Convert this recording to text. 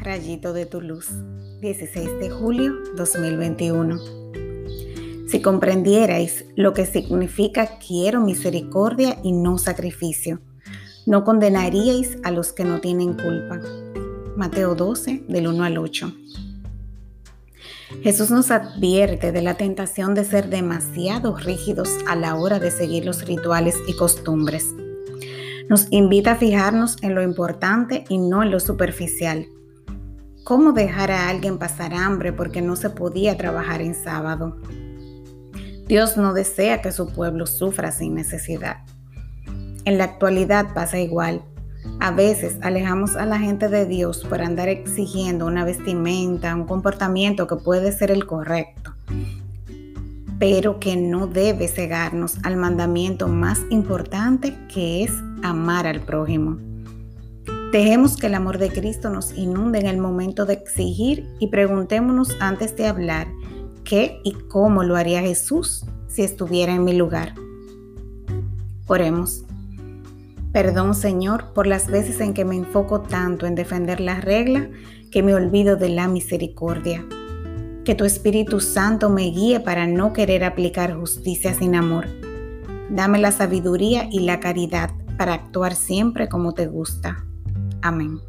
rayito de tu luz. 16 de julio 2021. Si comprendierais lo que significa quiero misericordia y no sacrificio, no condenaríais a los que no tienen culpa. Mateo 12, del 1 al 8. Jesús nos advierte de la tentación de ser demasiado rígidos a la hora de seguir los rituales y costumbres. Nos invita a fijarnos en lo importante y no en lo superficial. ¿Cómo dejar a alguien pasar hambre porque no se podía trabajar en sábado? Dios no desea que su pueblo sufra sin necesidad. En la actualidad pasa igual. A veces alejamos a la gente de Dios por andar exigiendo una vestimenta, un comportamiento que puede ser el correcto, pero que no debe cegarnos al mandamiento más importante que es amar al prójimo. Dejemos que el amor de Cristo nos inunde en el momento de exigir y preguntémonos antes de hablar qué y cómo lo haría Jesús si estuviera en mi lugar. Oremos. Perdón Señor por las veces en que me enfoco tanto en defender la regla que me olvido de la misericordia. Que tu Espíritu Santo me guíe para no querer aplicar justicia sin amor. Dame la sabiduría y la caridad para actuar siempre como te gusta. Amén.